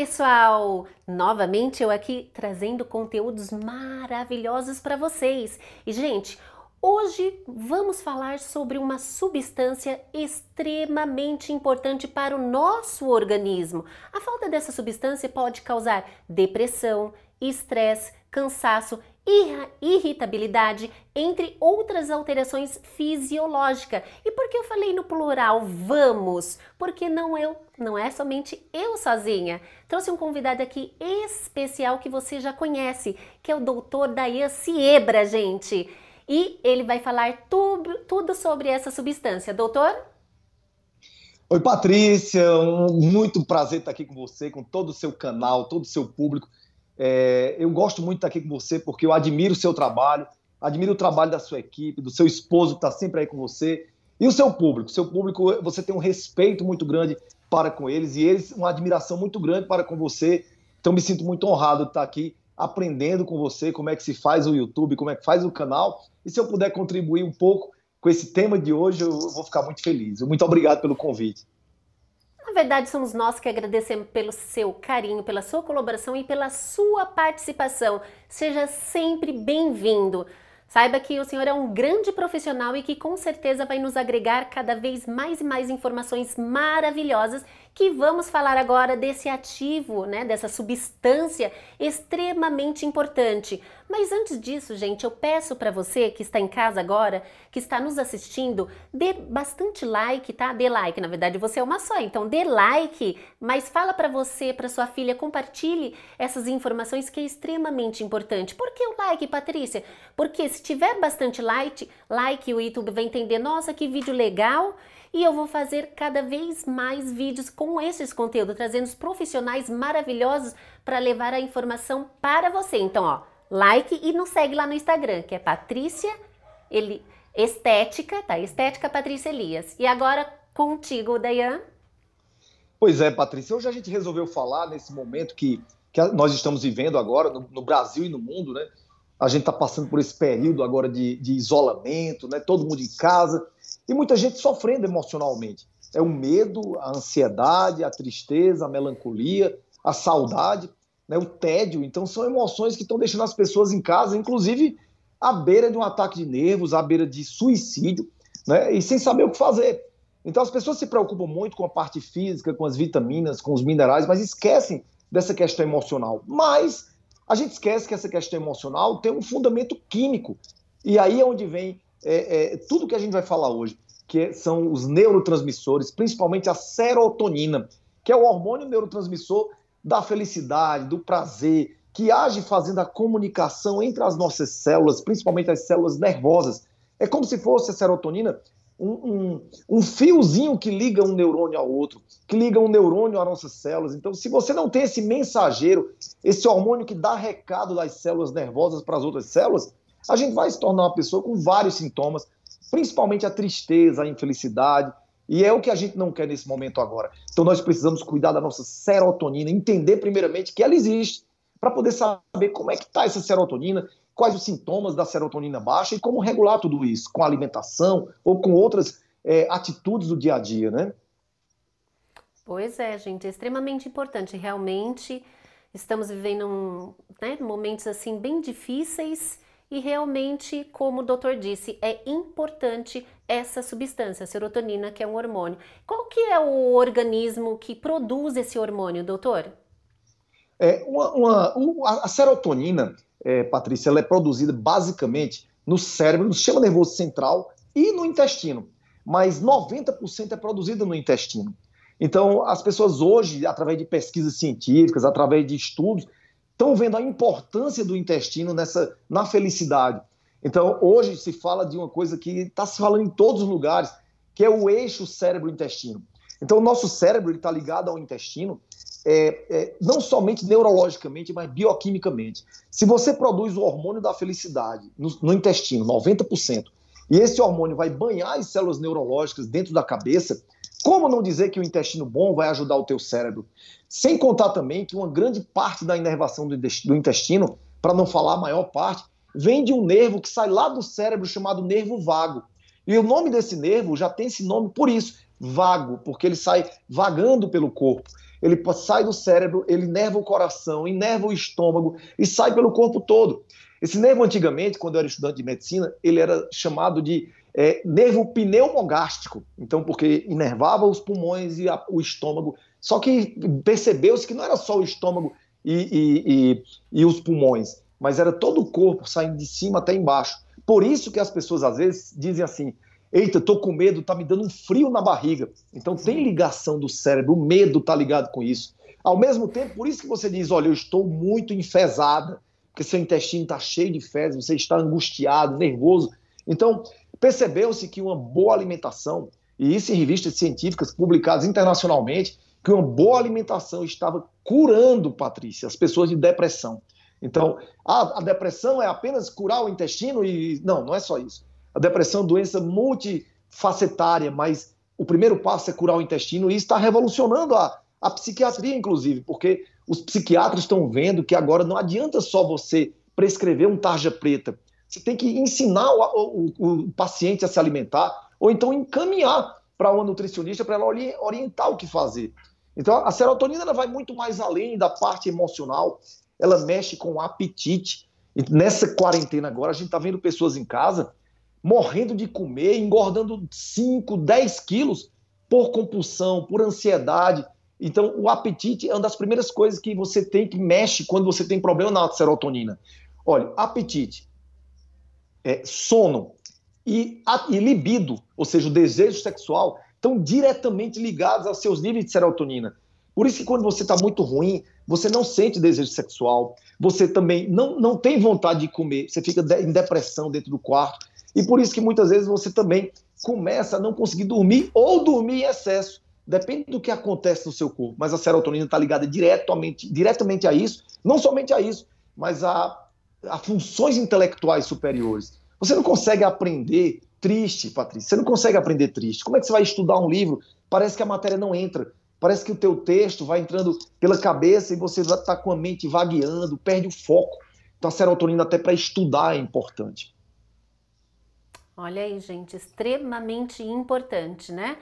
pessoal! Novamente eu aqui trazendo conteúdos maravilhosos para vocês. E gente, hoje vamos falar sobre uma substância extremamente importante para o nosso organismo. A falta dessa substância pode causar depressão, estresse, cansaço irritabilidade, entre outras alterações fisiológicas. E por que eu falei no plural vamos? Porque não eu, não é somente eu sozinha. Trouxe um convidado aqui especial que você já conhece, que é o doutor Dayan Siebra, gente. E ele vai falar tudo, tudo sobre essa substância. Doutor? Oi, Patrícia, um, muito prazer estar aqui com você, com todo o seu canal, todo o seu público. É, eu gosto muito de estar aqui com você porque eu admiro o seu trabalho, admiro o trabalho da sua equipe, do seu esposo que está sempre aí com você e o seu público. Seu público, você tem um respeito muito grande para com eles e eles uma admiração muito grande para com você. Então me sinto muito honrado de estar aqui aprendendo com você como é que se faz o YouTube, como é que faz o canal. E se eu puder contribuir um pouco com esse tema de hoje, eu vou ficar muito feliz. Muito obrigado pelo convite. Na verdade, somos nós que agradecemos pelo seu carinho, pela sua colaboração e pela sua participação. Seja sempre bem-vindo. Saiba que o senhor é um grande profissional e que com certeza vai nos agregar cada vez mais e mais informações maravilhosas que vamos falar agora desse ativo, né, dessa substância extremamente importante. Mas antes disso, gente, eu peço para você que está em casa agora, que está nos assistindo, dê bastante like, tá? Dê like, na verdade você é uma só, então dê like, mas fala para você, para sua filha, compartilhe essas informações que é extremamente importante. Por que o like, Patrícia? Porque se tiver bastante like, like o YouTube vai entender, nossa, que vídeo legal, e eu vou fazer cada vez mais vídeos com esses conteúdos, trazendo os profissionais maravilhosos para levar a informação para você. Então, ó, like e nos segue lá no Instagram, que é Patrícia Eli... Estética, tá? Estética Patrícia Elias. E agora contigo, Dayan. Pois é, Patrícia, hoje a gente resolveu falar nesse momento que, que nós estamos vivendo agora no, no Brasil e no mundo, né? A gente está passando por esse período agora de, de isolamento, né? Todo mundo em casa e muita gente sofrendo emocionalmente. É o medo, a ansiedade, a tristeza, a melancolia, a saudade, né, o tédio. Então, são emoções que estão deixando as pessoas em casa, inclusive à beira de um ataque de nervos, à beira de suicídio, né, e sem saber o que fazer. Então, as pessoas se preocupam muito com a parte física, com as vitaminas, com os minerais, mas esquecem dessa questão emocional. Mas a gente esquece que essa questão emocional tem um fundamento químico. E aí é onde vem é, é, tudo que a gente vai falar hoje, que são os neurotransmissores, principalmente a serotonina, que é o hormônio neurotransmissor da felicidade, do prazer, que age fazendo a comunicação entre as nossas células, principalmente as células nervosas. É como se fosse a serotonina um, um, um, fiozinho que liga um neurônio ao outro, que liga um neurônio às nossas células. Então, se você não tem esse mensageiro, esse hormônio que dá recado das células nervosas para as outras células, a gente vai se tornar uma pessoa com vários sintomas, principalmente a tristeza, a infelicidade, e é o que a gente não quer nesse momento agora. Então nós precisamos cuidar da nossa serotonina, entender primeiramente que ela existe, para poder saber como é que está essa serotonina, quais os sintomas da serotonina baixa e como regular tudo isso, com alimentação ou com outras é, atitudes do dia a dia, né? Pois é, gente, é extremamente importante. Realmente estamos vivendo um, né, momentos assim bem difíceis e realmente, como o doutor disse, é importante essa substância, a serotonina, que é um hormônio. Qual que é o organismo que produz esse hormônio, doutor? É, uma, uma, uma, a serotonina, é, Patrícia, ela é produzida basicamente no cérebro, no sistema nervoso central e no intestino. Mas 90% é produzida no intestino. Então, as pessoas hoje, através de pesquisas científicas, através de estudos, estão vendo a importância do intestino nessa na felicidade. Então, hoje se fala de uma coisa que está se falando em todos os lugares, que é o eixo cérebro-intestino. Então, o nosso cérebro está ligado ao intestino, é, é, não somente neurologicamente, mas bioquimicamente. Se você produz o hormônio da felicidade no, no intestino, 90%, e esse hormônio vai banhar as células neurológicas dentro da cabeça, como não dizer que o intestino bom vai ajudar o teu cérebro? Sem contar também que uma grande parte da inervação do intestino, para não falar a maior parte, vem de um nervo que sai lá do cérebro chamado nervo vago. E o nome desse nervo já tem esse nome por isso, vago, porque ele sai vagando pelo corpo. ele sai do cérebro, ele nerva o coração, inerva o estômago e sai pelo corpo todo. Esse nervo, antigamente, quando eu era estudante de medicina, ele era chamado de é, nervo pneumogástrico. Então, porque inervava os pulmões e a, o estômago. Só que percebeu-se que não era só o estômago e, e, e, e os pulmões, mas era todo o corpo saindo de cima até embaixo. Por isso que as pessoas às vezes dizem assim: Eita, tô com medo, tá me dando um frio na barriga. Então tem ligação do cérebro, o medo tá ligado com isso. Ao mesmo tempo, por isso que você diz: olha, eu estou muito enfesada, porque seu intestino está cheio de fezes, você está angustiado, nervoso. Então, percebeu-se que uma boa alimentação, e isso em revistas científicas publicadas internacionalmente, que uma boa alimentação estava curando, Patrícia, as pessoas de depressão. Então, a, a depressão é apenas curar o intestino e. Não, não é só isso. A depressão é uma doença multifacetária, mas o primeiro passo é curar o intestino e está revolucionando a, a psiquiatria, inclusive, porque os psiquiatras estão vendo que agora não adianta só você prescrever um tarja preta. Você tem que ensinar o, o, o paciente a se alimentar ou então encaminhar para uma nutricionista para ela orientar o que fazer. Então, a serotonina ela vai muito mais além da parte emocional, ela mexe com o apetite. E nessa quarentena agora, a gente está vendo pessoas em casa morrendo de comer, engordando 5, 10 quilos por compulsão, por ansiedade. Então, o apetite é uma das primeiras coisas que você tem que mexe quando você tem problema na serotonina. Olha, apetite, é, sono e, e libido, ou seja, o desejo sexual, estão diretamente ligados aos seus níveis de serotonina. Por isso que quando você está muito ruim, você não sente desejo sexual, você também não, não tem vontade de comer, você fica em depressão dentro do quarto. E por isso que muitas vezes você também começa a não conseguir dormir ou dormir em excesso. Depende do que acontece no seu corpo. Mas a serotonina está ligada diretamente, diretamente a isso, não somente a isso, mas a, a funções intelectuais superiores. Você não consegue aprender triste, Patrícia. Você não consegue aprender triste. Como é que você vai estudar um livro? Parece que a matéria não entra. Parece que o teu texto vai entrando pela cabeça e você está com a mente vagueando, perde o foco. Então a serotonina até para estudar é importante. Olha aí, gente, extremamente importante, né?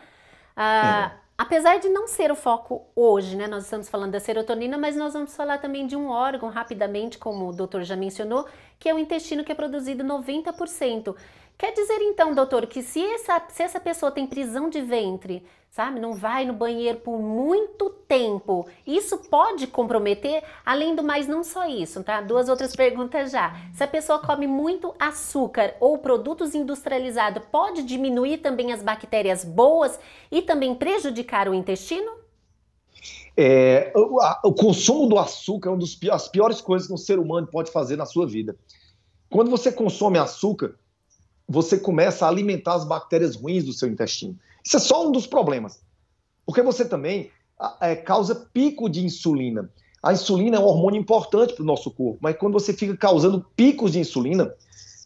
Ah, é. Apesar de não ser o foco hoje, né? Nós estamos falando da serotonina, mas nós vamos falar também de um órgão rapidamente, como o doutor já mencionou, que é o intestino que é produzido 90%. Quer dizer então, doutor, que se essa, se essa pessoa tem prisão de ventre, sabe, não vai no banheiro por muito tempo, isso pode comprometer, além do mais, não só isso, tá? Duas outras perguntas já. Se a pessoa come muito açúcar ou produtos industrializados, pode diminuir também as bactérias boas e também prejudicar o intestino? É, o, a, o, consumo do açúcar é uma das piores coisas que um ser humano pode fazer na sua vida. Quando você consome açúcar, você começa a alimentar as bactérias ruins do seu intestino. Isso é só um dos problemas. Porque você também é, causa pico de insulina. A insulina é um hormônio importante para o nosso corpo, mas quando você fica causando picos de insulina,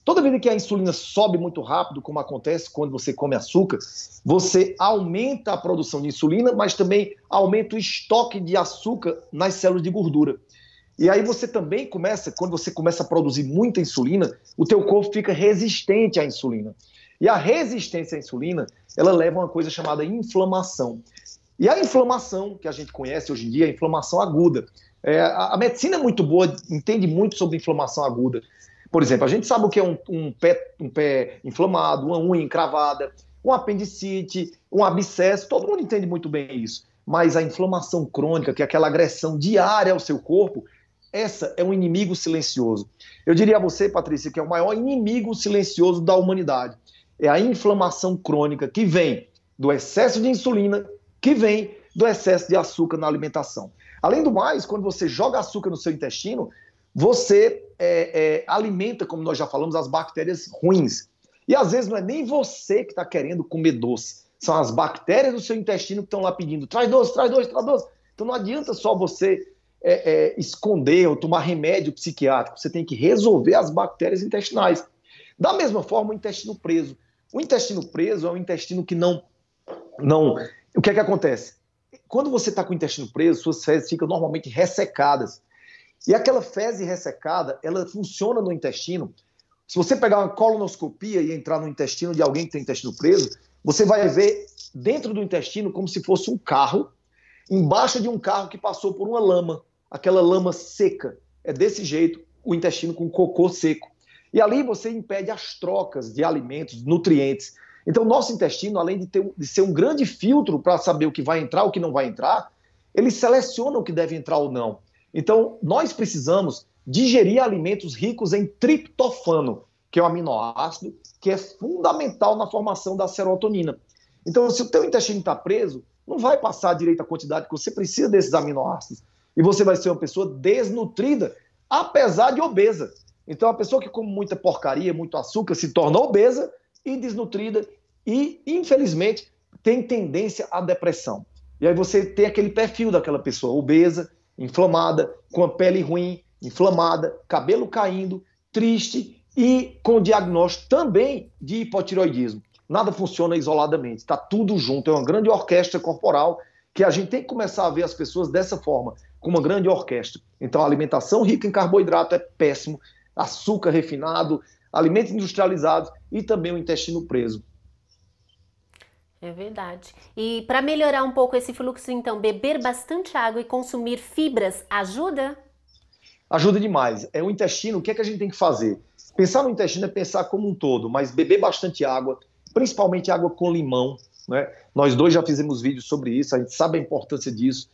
toda vez que a insulina sobe muito rápido, como acontece quando você come açúcar, você aumenta a produção de insulina, mas também aumenta o estoque de açúcar nas células de gordura. E aí você também começa, quando você começa a produzir muita insulina, o teu corpo fica resistente à insulina. E a resistência à insulina, ela leva a uma coisa chamada inflamação. E a inflamação, que a gente conhece hoje em dia, é a inflamação aguda. É, a, a, medicina é muito boa, entende muito sobre inflamação aguda. Por exemplo, a gente sabe o que é um, um, pé, um pé inflamado, uma unha encravada, um apendicite, um abscesso, todo mundo entende muito bem isso. Mas a inflamação crônica, que é aquela agressão diária ao seu corpo, essa é um inimigo silencioso. Eu diria a você, Patrícia, que é o maior inimigo silencioso da humanidade. É a inflamação crônica que vem do excesso de insulina, que vem do excesso de açúcar na alimentação. Além do mais, quando você joga açúcar no seu intestino, você é, é, alimenta, como nós já falamos, as bactérias ruins. E às vezes não é nem você que está querendo comer doce, são as bactérias do seu intestino que estão lá pedindo: traz doce, traz doce, traz doce. Então não adianta só você é, é, esconder ou tomar remédio psiquiátrico, você tem que resolver as bactérias intestinais. Da mesma forma, o intestino preso. O intestino preso é um intestino que não. não o que é que acontece? Quando você está com o intestino preso, suas fezes ficam normalmente ressecadas. E aquela fezes ressecada, ela funciona no intestino. Se você pegar uma colonoscopia e entrar no intestino de alguém que tem intestino preso, você vai ver dentro do intestino como se fosse um carro embaixo de um carro que passou por uma lama, aquela lama seca. É desse jeito o intestino com cocô seco. E ali você impede as trocas de alimentos, nutrientes. Então, nosso intestino, além de, ter, de ser um grande filtro para saber o que vai entrar, o que não vai entrar, ele seleciona o que deve entrar ou não. Então, nós precisamos digerir alimentos ricos em triptofano, que é um aminoácido que é fundamental na formação da serotonina. Então, se o teu intestino está preso, não vai passar direito a quantidade que você precisa desses aminoácidos. E você vai ser uma pessoa desnutrida, apesar de obesa. Então, a pessoa que come muita porcaria, muito açúcar, se torna obesa e desnutrida e, infelizmente, tem tendência à depressão. E aí você tem aquele perfil daquela pessoa obesa, inflamada, com a pele ruim, inflamada, cabelo caindo, triste e com diagnóstico também de hipotiroidismo. Nada funciona isoladamente, está tudo junto, é uma grande orquestra corporal que a gente tem que começar a ver as pessoas dessa forma, como uma grande orquestra. Então, a alimentação rica em carboidrato é péssimo, açúcar refinado, alimentos industrializados e também o intestino preso. É verdade. E para melhorar um pouco esse fluxo, então, beber bastante água e consumir fibras ajuda? Ajuda demais. É o intestino, o que é que a gente tem que fazer? Pensar no intestino é pensar como um todo, mas beber bastante água, principalmente água com limão. Né? Nós dois já fizemos vídeos sobre isso, a gente sabe a importância disso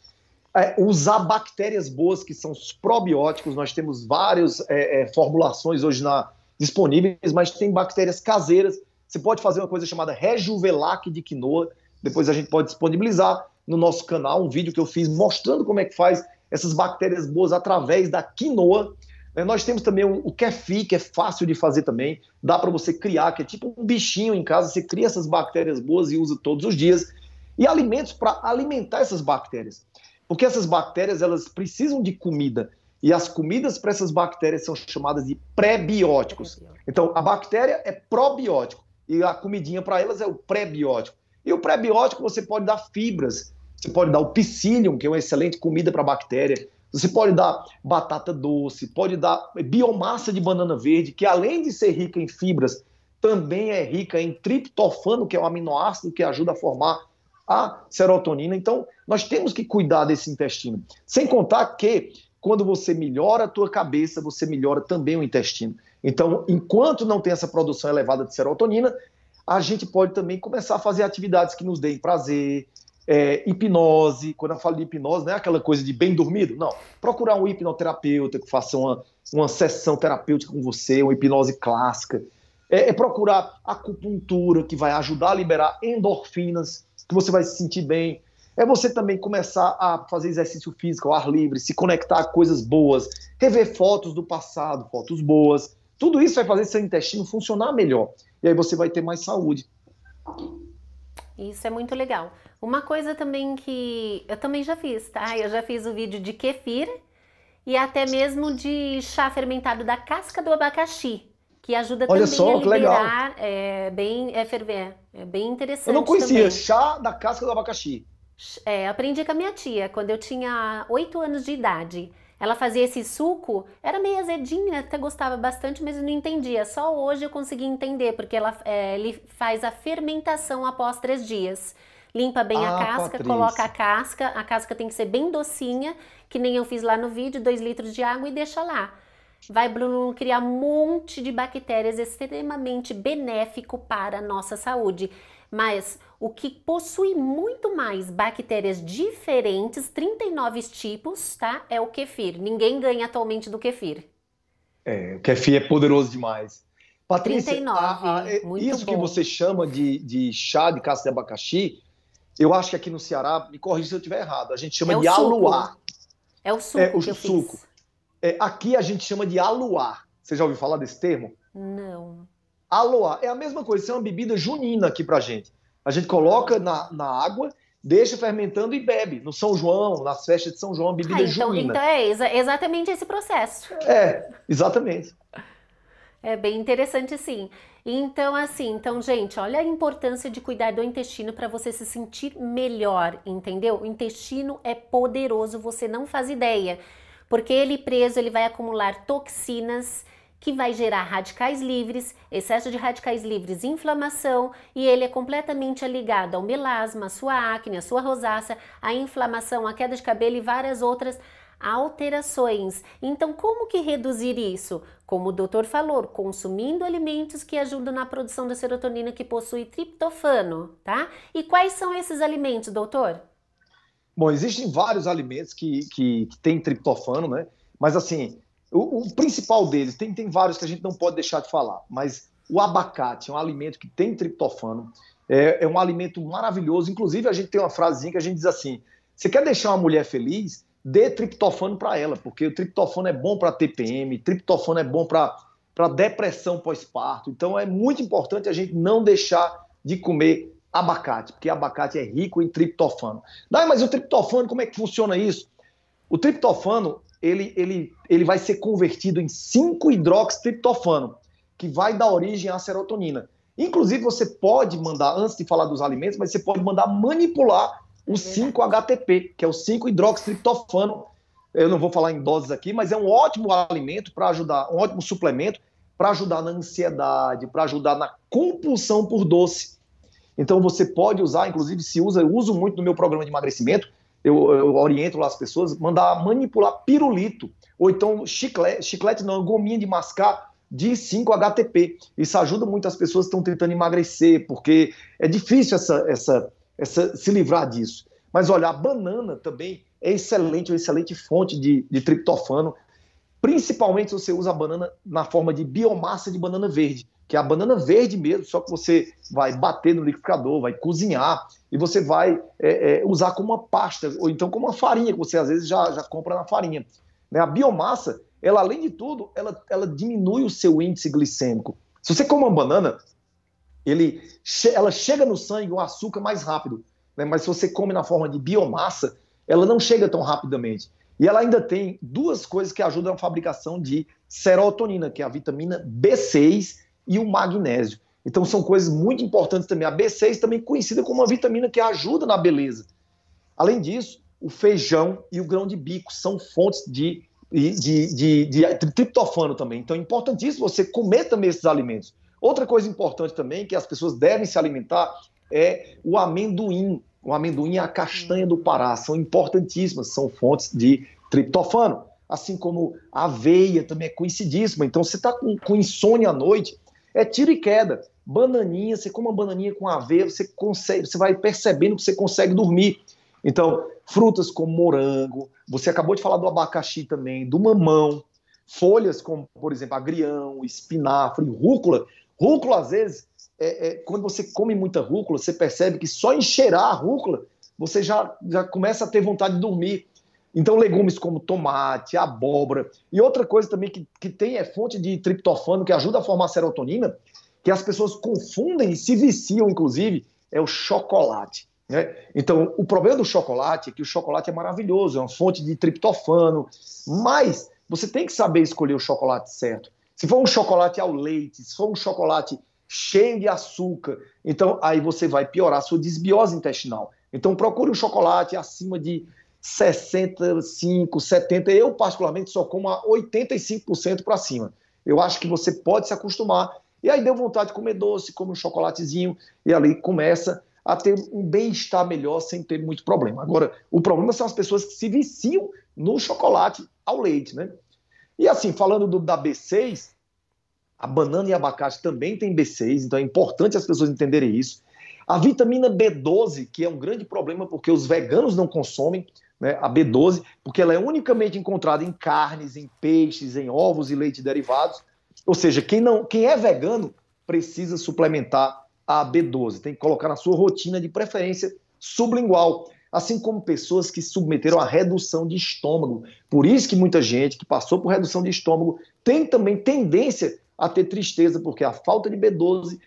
é, usar bactérias boas, que são os probióticos. Nós temos várias é, é, formulações hoje na, disponíveis, mas tem bactérias caseiras. Você pode fazer uma coisa chamada Rejuvelac de quinoa. Depois a gente pode disponibilizar no nosso canal um vídeo que eu fiz mostrando como é que faz essas bactérias boas através da quinoa. É, nós temos também o kefir, que é fácil de fazer também. Dá para você criar, que é tipo um bichinho em casa. Você cria essas bactérias boas e usa todos os dias. E alimentos para alimentar essas bactérias. Porque essas bactérias elas precisam de comida. E as comidas para essas bactérias são chamadas de pré-bióticos. Então, a bactéria é probiótico e a comidinha para elas é o pré-biótico. E o pré-biótico você pode dar fibras, você pode dar o psyllium, que é uma excelente comida para bactéria. Você pode dar batata doce, pode dar biomassa de banana verde, que além de ser rica em fibras, também é rica em triptofano, que é um aminoácido que ajuda a formar a serotonina. Então, nós temos que cuidar desse intestino. Sem contar que quando você melhora a tua cabeça, você melhora também o intestino. Então, enquanto não tem essa produção elevada de serotonina, a gente pode também começar a fazer atividades que nos deem prazer, é, hipnose. Quando eu falo de hipnose, não é aquela coisa de bem dormido, não. Procurar um hipnoterapeuta que faça uma, uma sessão terapêutica com você, uma hipnose clássica. É, é procurar acupuntura, que vai ajudar a liberar endorfinas que você vai se sentir bem. É você também começar a fazer exercício físico ao ar livre, se conectar a coisas boas, rever fotos do passado, fotos boas. Tudo isso vai fazer seu intestino funcionar melhor. E aí você vai ter mais saúde. Isso é muito legal. Uma coisa também que eu também já fiz, tá? Eu já fiz o vídeo de kefir e até mesmo de chá fermentado da casca do abacaxi que ajuda Olha também só, a liberar, é, bem, é ferver, é bem interessante Eu não conhecia, também. chá da casca do abacaxi. É, aprendi com a minha tia, quando eu tinha 8 anos de idade. Ela fazia esse suco, era meio azedinho, até gostava bastante, mas eu não entendia. Só hoje eu consegui entender, porque ela, é, ele faz a fermentação após três dias. Limpa bem ah, a casca, Patrícia. coloca a casca, a casca tem que ser bem docinha, que nem eu fiz lá no vídeo, 2 litros de água e deixa lá vai Bruno criar um monte de bactérias extremamente benéfico para a nossa saúde. Mas o que possui muito mais bactérias diferentes, 39 tipos, tá? É o kefir. Ninguém ganha atualmente do kefir. É, o kefir é poderoso demais. Patrícia, 39, a, a, isso bom. que você chama de, de chá de casca de abacaxi, eu acho que aqui no Ceará, me corrija se eu estiver errado, a gente chama é de aluá. É o suco é, o suco. Fiz. É, aqui a gente chama de aluar. Você já ouviu falar desse termo? Não. Aluar é a mesma coisa, isso é uma bebida junina aqui pra gente. A gente coloca na, na água, deixa fermentando e bebe. No São João, nas festas de São João, bebida ah, então, junina. Então é exa exatamente esse processo. É, exatamente. É bem interessante sim. Então, assim, então, gente, olha a importância de cuidar do intestino para você se sentir melhor, entendeu? O intestino é poderoso, você não faz ideia porque ele preso ele vai acumular toxinas que vai gerar radicais livres, excesso de radicais livres, inflamação, e ele é completamente ligado ao melasma, à sua acne, à sua rosácea, à inflamação, à queda de cabelo e várias outras alterações. Então, como que reduzir isso? Como o doutor falou, consumindo alimentos que ajudam na produção da serotonina que possui triptofano, tá? E quais são esses alimentos, doutor? Bom, existem vários alimentos que, que, que têm triptofano, né? Mas assim, o, o, principal deles, tem, tem vários que a gente não pode deixar de falar, mas o abacate é um alimento que tem triptofano, é, é um alimento maravilhoso. Inclusive, a gente tem uma frasezinha que a gente diz assim: você quer deixar uma mulher feliz? dê triptofano para ela, porque o triptofano é bom para TPM, triptofano é bom para depressão pós-parto. Então é muito importante a gente não deixar de comer abacate, porque abacate é rico em triptofano. Daí, mas o triptofano, como é que funciona isso? O triptofano, ele, ele, ele vai ser convertido em 5-hidroxitriptofano, que vai dar origem à serotonina. Inclusive, você pode mandar, antes de falar dos alimentos, mas você pode mandar manipular o 5-HTP, que é o 5-hidroxitriptofano. Eu não vou falar em doses aqui, mas é um ótimo alimento para ajudar, um ótimo suplemento para ajudar na ansiedade, para ajudar na compulsão por doce. Então você pode usar, inclusive se usa, eu uso muito no meu programa de emagrecimento, eu, eu oriento lá as pessoas, mandar manipular pirulito, ou então chiclete, chiclete não, gominha de mascar de 5-HTP. Isso ajuda muito as pessoas que estão tentando emagrecer, porque é difícil essa, essa, essa, se livrar disso. Mas olha, a banana também é excelente, uma excelente fonte de, de triptofano, principalmente se você usa a banana na forma de biomassa de banana verde, que é a banana verde mesmo, só que você vai bater no liquidificador, vai cozinhar e você vai é, é, usar como uma pasta, ou então como uma farinha, que você às vezes já, já compra na farinha. Né? A biomassa, ela além de tudo, ela, ela diminui o seu índice glicêmico. Se você come uma banana, ele, ela chega no sangue o açúcar mais rápido, né? mas se você come na forma de biomassa, ela não chega tão rapidamente. E ela ainda tem duas coisas que ajudam na fabricação de serotonina, que é a vitamina B6 e o magnésio. Então são coisas muito importantes também. A B6 também conhecida como uma vitamina que ajuda na beleza. Além disso, o feijão e o grão de bico são fontes de, de, de, de triptofano também. Então é importantíssimo você comer também esses alimentos. Outra coisa importante também que as pessoas devem se alimentar é o amendoim. O amendoim e a castanha do Pará são importantíssimas, são fontes de triptofano. Assim como a aveia também é conhecidíssima. Então, você está com, com insônia à noite, é tiro e queda. Bananinha, você come uma bananinha com aveia, você consegue, você vai percebendo que você consegue dormir. Então, frutas como morango, você acabou de falar do abacaxi também, do mamão, folhas como, por exemplo, agrião, espinafre, rúcula, Rúcula, às vezes, é, é, quando você come muita rúcula, você percebe que só em cheirar a rúcula, você já, já começa a ter vontade de dormir. Então, legumes como tomate, abóbora. E outra coisa também que, que tem é fonte de triptofano, que ajuda a formar serotonina, que as pessoas confundem e se viciam, inclusive, é o chocolate. Né? Então, o problema do chocolate é que o chocolate é maravilhoso, é uma fonte de triptofano, mas você tem que saber escolher o chocolate certo. Se for um chocolate ao leite, se for um chocolate cheio de açúcar, então aí você vai piorar a sua desbiose intestinal. Então procure um chocolate acima de 65, 70. Eu, particularmente, só como a 85% para cima. Eu acho que você pode se acostumar. E aí deu vontade de comer doce, come um chocolatezinho, e ali começa a ter um bem-estar melhor sem ter muito problema. Agora, o problema são as pessoas que se viciam no chocolate ao leite, né? E assim, falando do, da B6, a banana e abacate também tem B6, então é importante as pessoas entenderem isso. A vitamina B12, que é um grande problema porque os veganos não consomem né, a B12, porque ela é unicamente encontrada em carnes, em peixes, em ovos e leite derivados. Ou seja, quem, não, quem é vegano precisa suplementar a B12, tem que colocar na sua rotina de preferência sublingual assim como pessoas que submeteram a redução de estômago. Por isso que muita gente que passou por redução de estômago tem também tendência a ter tristeza, porque a falta de B12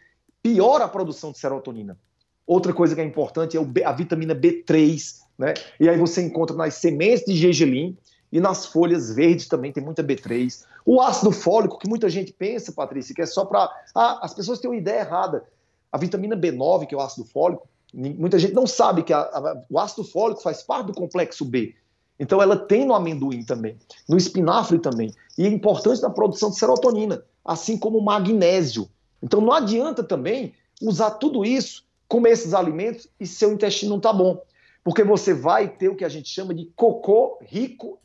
piora a produção de serotonina. Outra coisa que é importante é a vitamina B3, né? E aí você encontra nas sementes de gergelim e nas folhas verdes também tem muita B3. O ácido fólico, que muita gente pensa, Patrícia, que é só para. Ah, as pessoas têm uma ideia errada. A vitamina B9, que é o ácido fólico, Muita gente não sabe que a, a, o ácido fólico faz parte do complexo B. Então ela tem no amendoim também, no espinafre também. E é importante na produção de serotonina, assim como o magnésio. Então não adianta também usar tudo isso, comer esses alimentos e seu intestino não está bom. Porque você vai ter o que a gente chama de cocô rico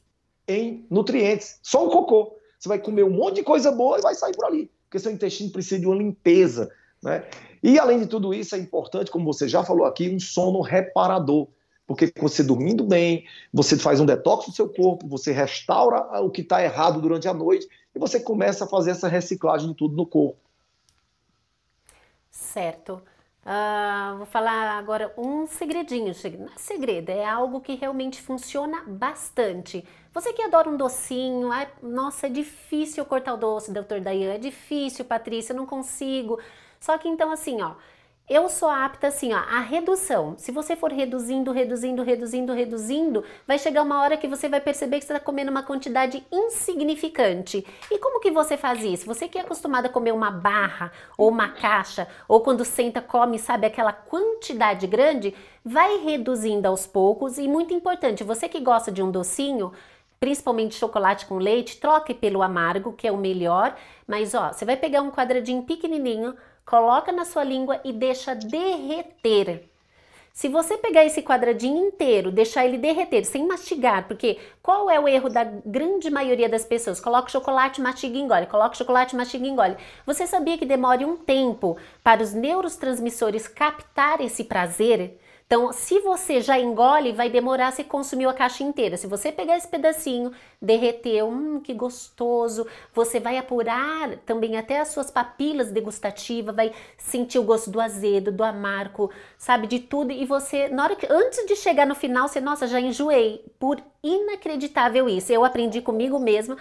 em nutrientes. Só o cocô. Você vai comer um monte de coisa boa e vai sair por ali. Porque seu intestino precisa de uma limpeza. Né? E além de tudo isso, é importante, como você já falou aqui, um sono reparador. Porque você dormindo bem, você faz um detox do seu corpo, você restaura o que está errado durante a noite e você começa a fazer essa reciclagem de tudo no corpo. Certo. Uh, vou falar agora um segredinho. Não é segredo, é algo que realmente funciona bastante. Você que adora um docinho, ai, nossa, é difícil cortar o doce, doutor Dayan, é difícil, Patrícia, eu não consigo. Só que então, assim, ó, eu sou apta assim, ó, a redução. Se você for reduzindo, reduzindo, reduzindo, reduzindo, vai chegar uma hora que você vai perceber que você está comendo uma quantidade insignificante. E como que você faz isso? Você que é acostumado a comer uma barra ou uma caixa, ou quando senta come, sabe, aquela quantidade grande, vai reduzindo aos poucos. E muito importante, você que gosta de um docinho, principalmente chocolate com leite, troque pelo amargo, que é o melhor. Mas ó, você vai pegar um quadradinho pequenininho, coloca na sua língua e deixa derreter. Se você pegar esse quadradinho inteiro, deixar ele derreter sem mastigar, porque qual é o erro da grande maioria das pessoas? Coloca chocolate, mastiga e engole, coloca chocolate, mastiga e engole. Você sabia que demora um tempo para os neurotransmissores captar esse prazer? Então, se você já engole, vai demorar se consumiu a caixa inteira. Se você pegar esse pedacinho, derreteu, hum, que gostoso, você vai apurar também até as suas papilas degustativas, vai sentir o gosto do azedo, do amargo, sabe, de tudo. E você, na hora que, antes de chegar no final, você, nossa, já enjoei. Por inacreditável isso. Eu aprendi comigo mesma.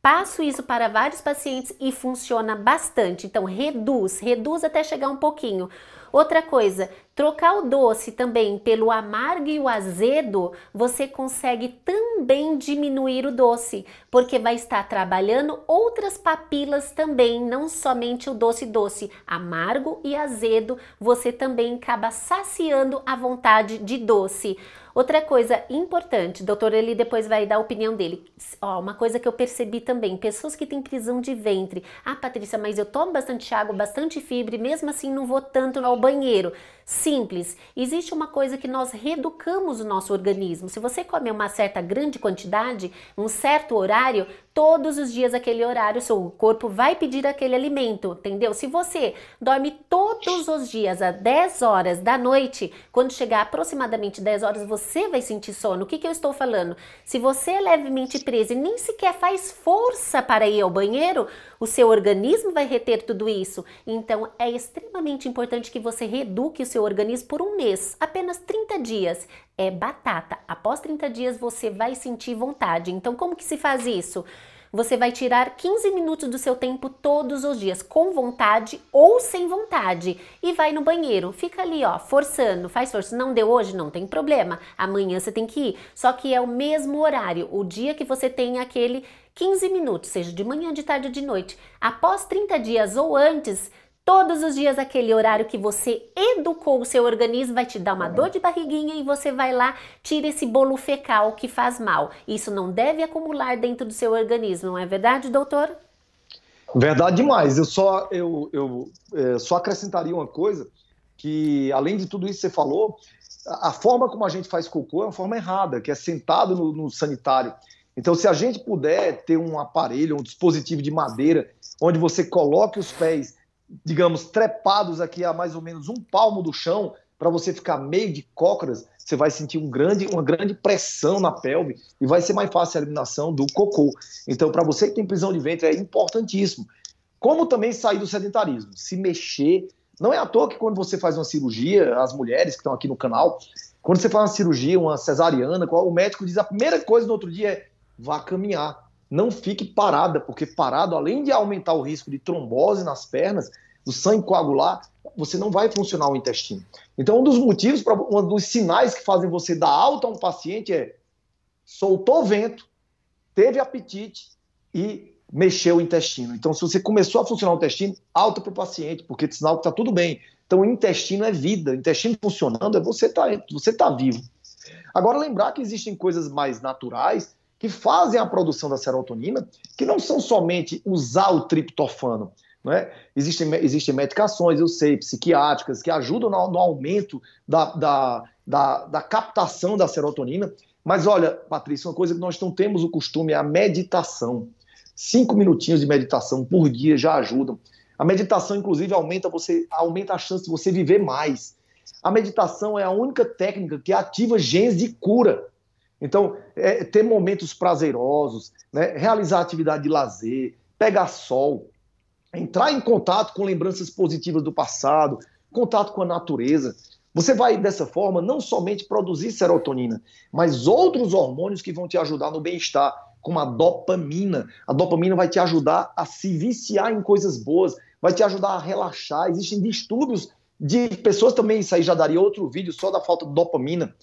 Passo isso para vários pacientes e funciona bastante. Então, reduz, reduz até chegar um pouquinho. Outra coisa, trocar o doce também pelo amargo e o azedo, você consegue também diminuir o doce, porque vai estar trabalhando outras papilas também, não somente o doce doce, amargo e azedo, você também acaba saciando a vontade de doce. Outra coisa importante, doutor, ele depois vai dar a opinião dele. Ó, uma coisa que eu percebi também, pessoas que têm prisão de ventre. Ah, Patrícia, mas eu tomo bastante água, bastante fibra e mesmo assim não vou tanto ao banheiro. Simples. Existe uma coisa que nós reeducamos o nosso organismo. Se você comer uma certa grande quantidade, um certo horário, todos os dias aquele horário, seu corpo vai pedir aquele alimento, entendeu? Se você dorme todos os dias às 10 horas da noite, quando chegar aproximadamente 10 horas, você vai sentir sono. O que, que eu estou falando? Se você é levemente preso e nem sequer faz força para ir ao banheiro, o seu organismo vai reter tudo isso. Então é extremamente importante que você reeduque o seu organismo por um mês, apenas 30 dias. É batata. Após 30 dias você vai sentir vontade. Então como que se faz isso? Você vai tirar 15 minutos do seu tempo todos os dias, com vontade ou sem vontade, e vai no banheiro. Fica ali, ó, forçando, faz força. Não deu hoje? Não tem problema. Amanhã você tem que ir. Só que é o mesmo horário, o dia que você tem aquele 15 minutos, seja de manhã, de tarde ou de noite. Após 30 dias ou antes, todos os dias aquele horário que você educou o seu organismo vai te dar uma dor de barriguinha e você vai lá, tira esse bolo fecal que faz mal. Isso não deve acumular dentro do seu organismo, não é verdade, doutor? Verdade demais. Eu só, eu, eu é, só acrescentaria uma coisa, que além de tudo isso que você falou, a forma como a gente faz cocô é uma forma errada, que é sentado no, no sanitário. Então, se a gente puder ter um aparelho, um dispositivo de madeira, onde você coloque os pés, digamos, trepados aqui a mais ou menos um palmo do chão, para você ficar meio de cócoras, você vai sentir um grande, uma grande pressão na pelve e vai ser mais fácil a eliminação do cocô. Então, para você que tem prisão de ventre, é importantíssimo. Como também sair do sedentarismo, se mexer. Não é à toa que quando você faz uma cirurgia, as mulheres que estão aqui no canal, quando você faz uma cirurgia, uma cesariana, o médico diz a primeira coisa no outro dia é vá caminhar. Não fique parada, porque parado, além de aumentar o risco de trombose nas pernas, do sangue coagular, você não vai funcionar o intestino. Então, um dos motivos, um dos sinais que fazem você dar alta a um paciente é soltou vento, teve apetite e mexeu o intestino. Então, se você começou a funcionar o intestino, alta para o paciente, porque é sinal que está tudo bem. Então, o intestino é vida. O intestino funcionando é você tá, você tá vivo. Agora, lembrar que existem coisas mais naturais que fazem a produção da serotonina, que não são somente usar o triptofano. Não é? existem, existem medicações, eu sei, psiquiátricas, que ajudam no, no aumento da, da, da, da, captação da serotonina. Mas olha, Patrícia, uma coisa que nós não temos o costume é a meditação. Cinco minutinhos de meditação por dia já ajudam. A meditação, inclusive, aumenta, você, aumenta a chance de você viver mais. A meditação é a única técnica que ativa genes de cura. Então, é, ter momentos prazerosos, né, realizar atividade de lazer, pegar sol, entrar em contato com lembranças positivas do passado, contato com a natureza. Você vai, dessa forma, não somente produzir serotonina, mas outros hormônios que vão te ajudar no bem-estar, como a dopamina. A dopamina vai te ajudar a se viciar em coisas boas, vai te ajudar a relaxar. Existem distúrbios de pessoas também, isso aí já daria outro vídeo só da falta de dopamina.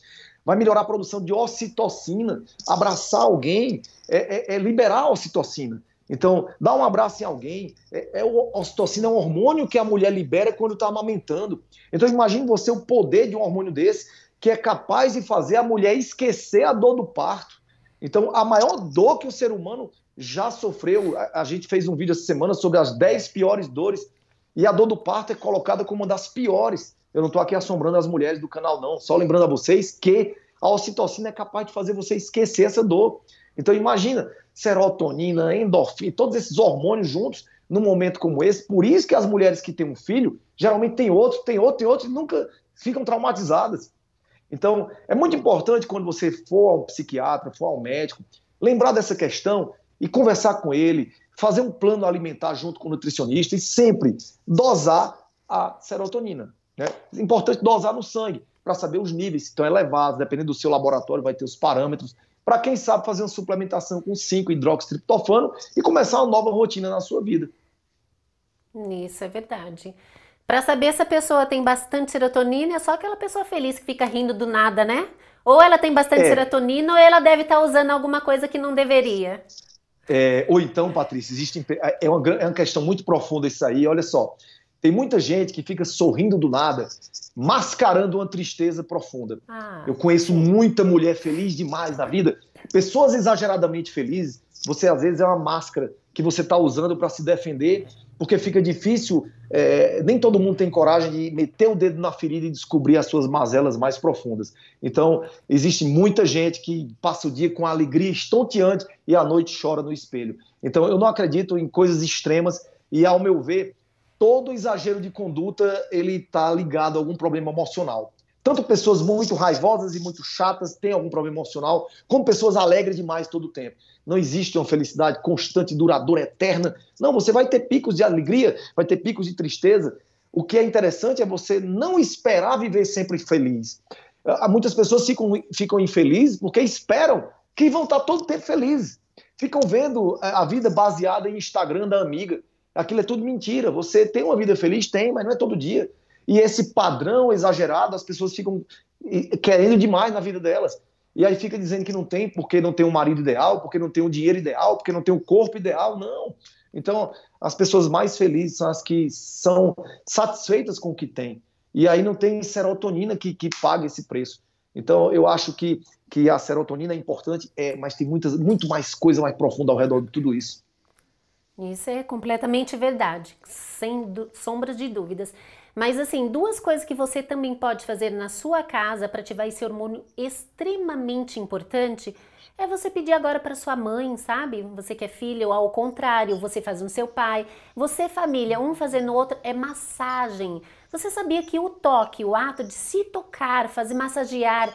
Vai melhorar a produção de ocitocina. Abraçar alguém é, é, é liberar a ocitocina. Então, dar um abraço em alguém, é, é o ocitocina é um hormônio que a mulher libera quando está amamentando. Então, imagine você o poder de um hormônio desse que é capaz de fazer a mulher esquecer a dor do parto. Então, a maior dor que o ser humano já sofreu, a, a gente fez um vídeo essa semana sobre as 10 piores dores, e a dor do parto é colocada como uma das piores. Eu não estou aqui assombrando as mulheres do canal, não. Só lembrando a vocês que a ocitocina é capaz de fazer você esquecer essa dor. Então imagina, serotonina, endorfina, todos esses hormônios juntos num momento como esse. Por isso que as mulheres que têm um filho, geralmente têm outro, têm outro, têm outro e nunca ficam traumatizadas. Então, é muito importante quando você for ao psiquiatra, for ao médico, lembrar dessa questão e conversar com ele, fazer um plano alimentar junto com o nutricionista e sempre dosar a serotonina. Né? É importante dosar no sangue para saber os níveis se estão elevados, dependendo do seu laboratório, vai ter os parâmetros. Para quem sabe fazer uma suplementação com 5-hidroxitriptofano e começar uma nova rotina na sua vida. Isso é verdade. Para saber se a pessoa tem bastante serotonina, é só aquela pessoa feliz que fica rindo do nada, né? Ou ela tem bastante é. serotonina, ou ela deve estar tá usando alguma coisa que não deveria. É, ou então, Patrícia, existe, é, uma, é uma questão muito profunda isso aí. Olha só, tem muita gente que fica sorrindo do nada, mascarando uma tristeza profunda. Ah, Eu conheço muita mulher feliz demais na vida, pessoas exageradamente felizes. Você às vezes é uma máscara que você está usando para se defender porque fica difícil, é, nem todo mundo tem coragem de meter o dedo na ferida e descobrir as suas mazelas mais profundas. Então, existe muita gente que passa o dia com alegria estonteante e à noite chora no espelho. Então, eu não acredito em coisas extremas e, ao meu ver, todo exagero de conduta ele está ligado a algum problema emocional. Tanto pessoas muito raivosas e muito chatas têm algum problema emocional, como pessoas alegres demais todo o tempo. Não existe uma felicidade constante, duradoura, eterna. Não, você vai ter picos de alegria, vai ter picos de tristeza. O que é interessante é você não esperar viver sempre feliz. Muitas pessoas ficam, ficam infelizes porque esperam que vão estar todo o tempo felizes. Ficam vendo a vida baseada em Instagram da amiga. Aquilo é tudo mentira. Você tem uma vida feliz? Tem, mas não é todo dia. E esse padrão exagerado, as pessoas ficam querendo demais na vida delas. E aí fica dizendo que não tem porque não tem um marido ideal, porque não tem um dinheiro ideal, porque não tem um corpo ideal. Não. Então, as pessoas mais felizes são as que são satisfeitas com o que têm. E aí não tem serotonina que, que paga esse preço. Então, eu acho que, que a serotonina é importante, é, mas tem muitas, muito mais coisa mais profunda ao redor de tudo isso. Isso é completamente verdade, sem sombras de dúvidas. Mas assim, duas coisas que você também pode fazer na sua casa para ativar esse hormônio extremamente importante é você pedir agora para sua mãe, sabe? Você que é filho, ou ao contrário, você faz no seu pai. Você, família, um fazendo o outro, é massagem. Você sabia que o toque, o ato de se tocar, fazer massagear,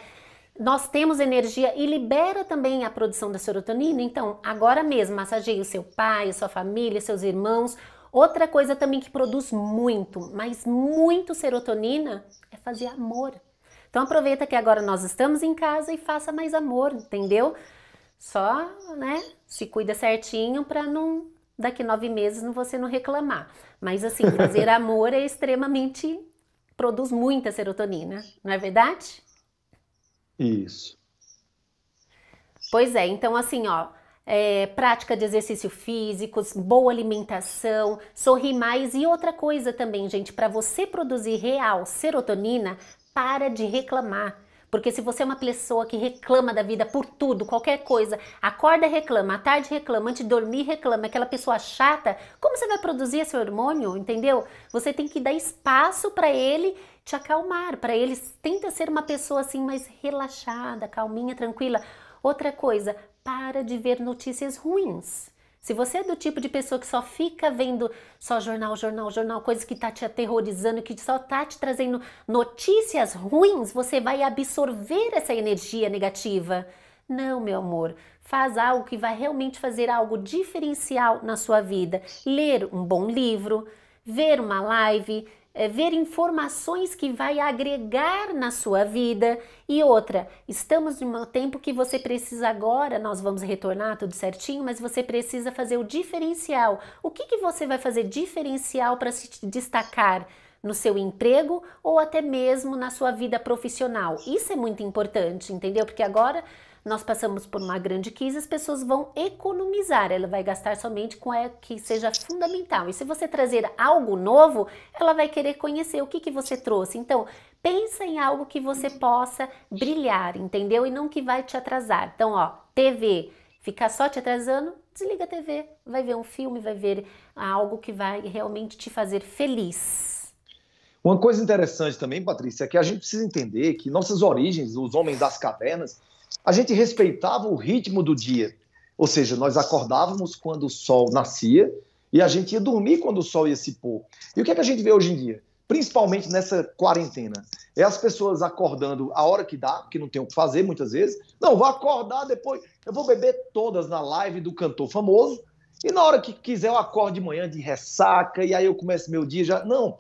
nós temos energia e libera também a produção da serotonina? Então, agora mesmo, massageie o seu pai, sua família, seus irmãos Outra coisa também que produz muito, mas muito serotonina é fazer amor. Então aproveita que agora nós estamos em casa e faça mais amor, entendeu? Só, né, se cuida certinho para não daqui nove meses você não reclamar. Mas assim, fazer amor é extremamente produz muita serotonina, não é verdade? Isso. Pois é, então assim, ó, é, prática de exercício físicos, boa alimentação, sorrir mais e outra coisa também, gente, para você produzir real serotonina, para de reclamar. Porque se você é uma pessoa que reclama da vida por tudo, qualquer coisa, acorda reclama, à tarde reclama, antes de dormir reclama, aquela pessoa chata, como você vai produzir esse hormônio, entendeu? Você tem que dar espaço para ele te acalmar, para ele tenta ser uma pessoa assim mais relaxada, calminha, tranquila. Outra coisa, para de ver notícias ruins. Se você é do tipo de pessoa que só fica vendo só jornal, jornal, jornal, coisas que tá te aterrorizando, que só tá te trazendo notícias ruins, você vai absorver essa energia negativa. Não, meu amor, faz algo que vai realmente fazer algo diferencial na sua vida. Ler um bom livro, ver uma live, é, ver informações que vai agregar na sua vida. E outra, estamos em um tempo que você precisa agora, nós vamos retornar tudo certinho, mas você precisa fazer o diferencial. O que, que você vai fazer diferencial para se destacar? no seu emprego ou até mesmo na sua vida profissional. Isso é muito importante, entendeu? Porque agora nós passamos por uma grande crise, as pessoas vão economizar, ela vai gastar somente com o que seja fundamental. E se você trazer algo novo, ela vai querer conhecer o que, que você trouxe. Então, pensa em algo que você possa brilhar, entendeu? E não que vai te atrasar. Então, ó, TV, ficar só te atrasando, desliga a TV, vai ver um filme, vai ver algo que vai realmente te fazer feliz. Uma coisa interessante também, Patrícia, é que a gente precisa entender que nossas origens, os homens das cavernas, a gente respeitava o ritmo do dia. Ou seja, nós acordávamos quando o sol nascia e a gente ia dormir quando o sol ia se pôr. E o que, é que a gente vê hoje em dia? Principalmente nessa quarentena. É as pessoas acordando a hora que dá, que não tem o que fazer muitas vezes. Não, vou acordar depois. Eu vou beber todas na live do cantor famoso. E na hora que quiser, eu acordo de manhã de ressaca e aí eu começo meu dia já. Não.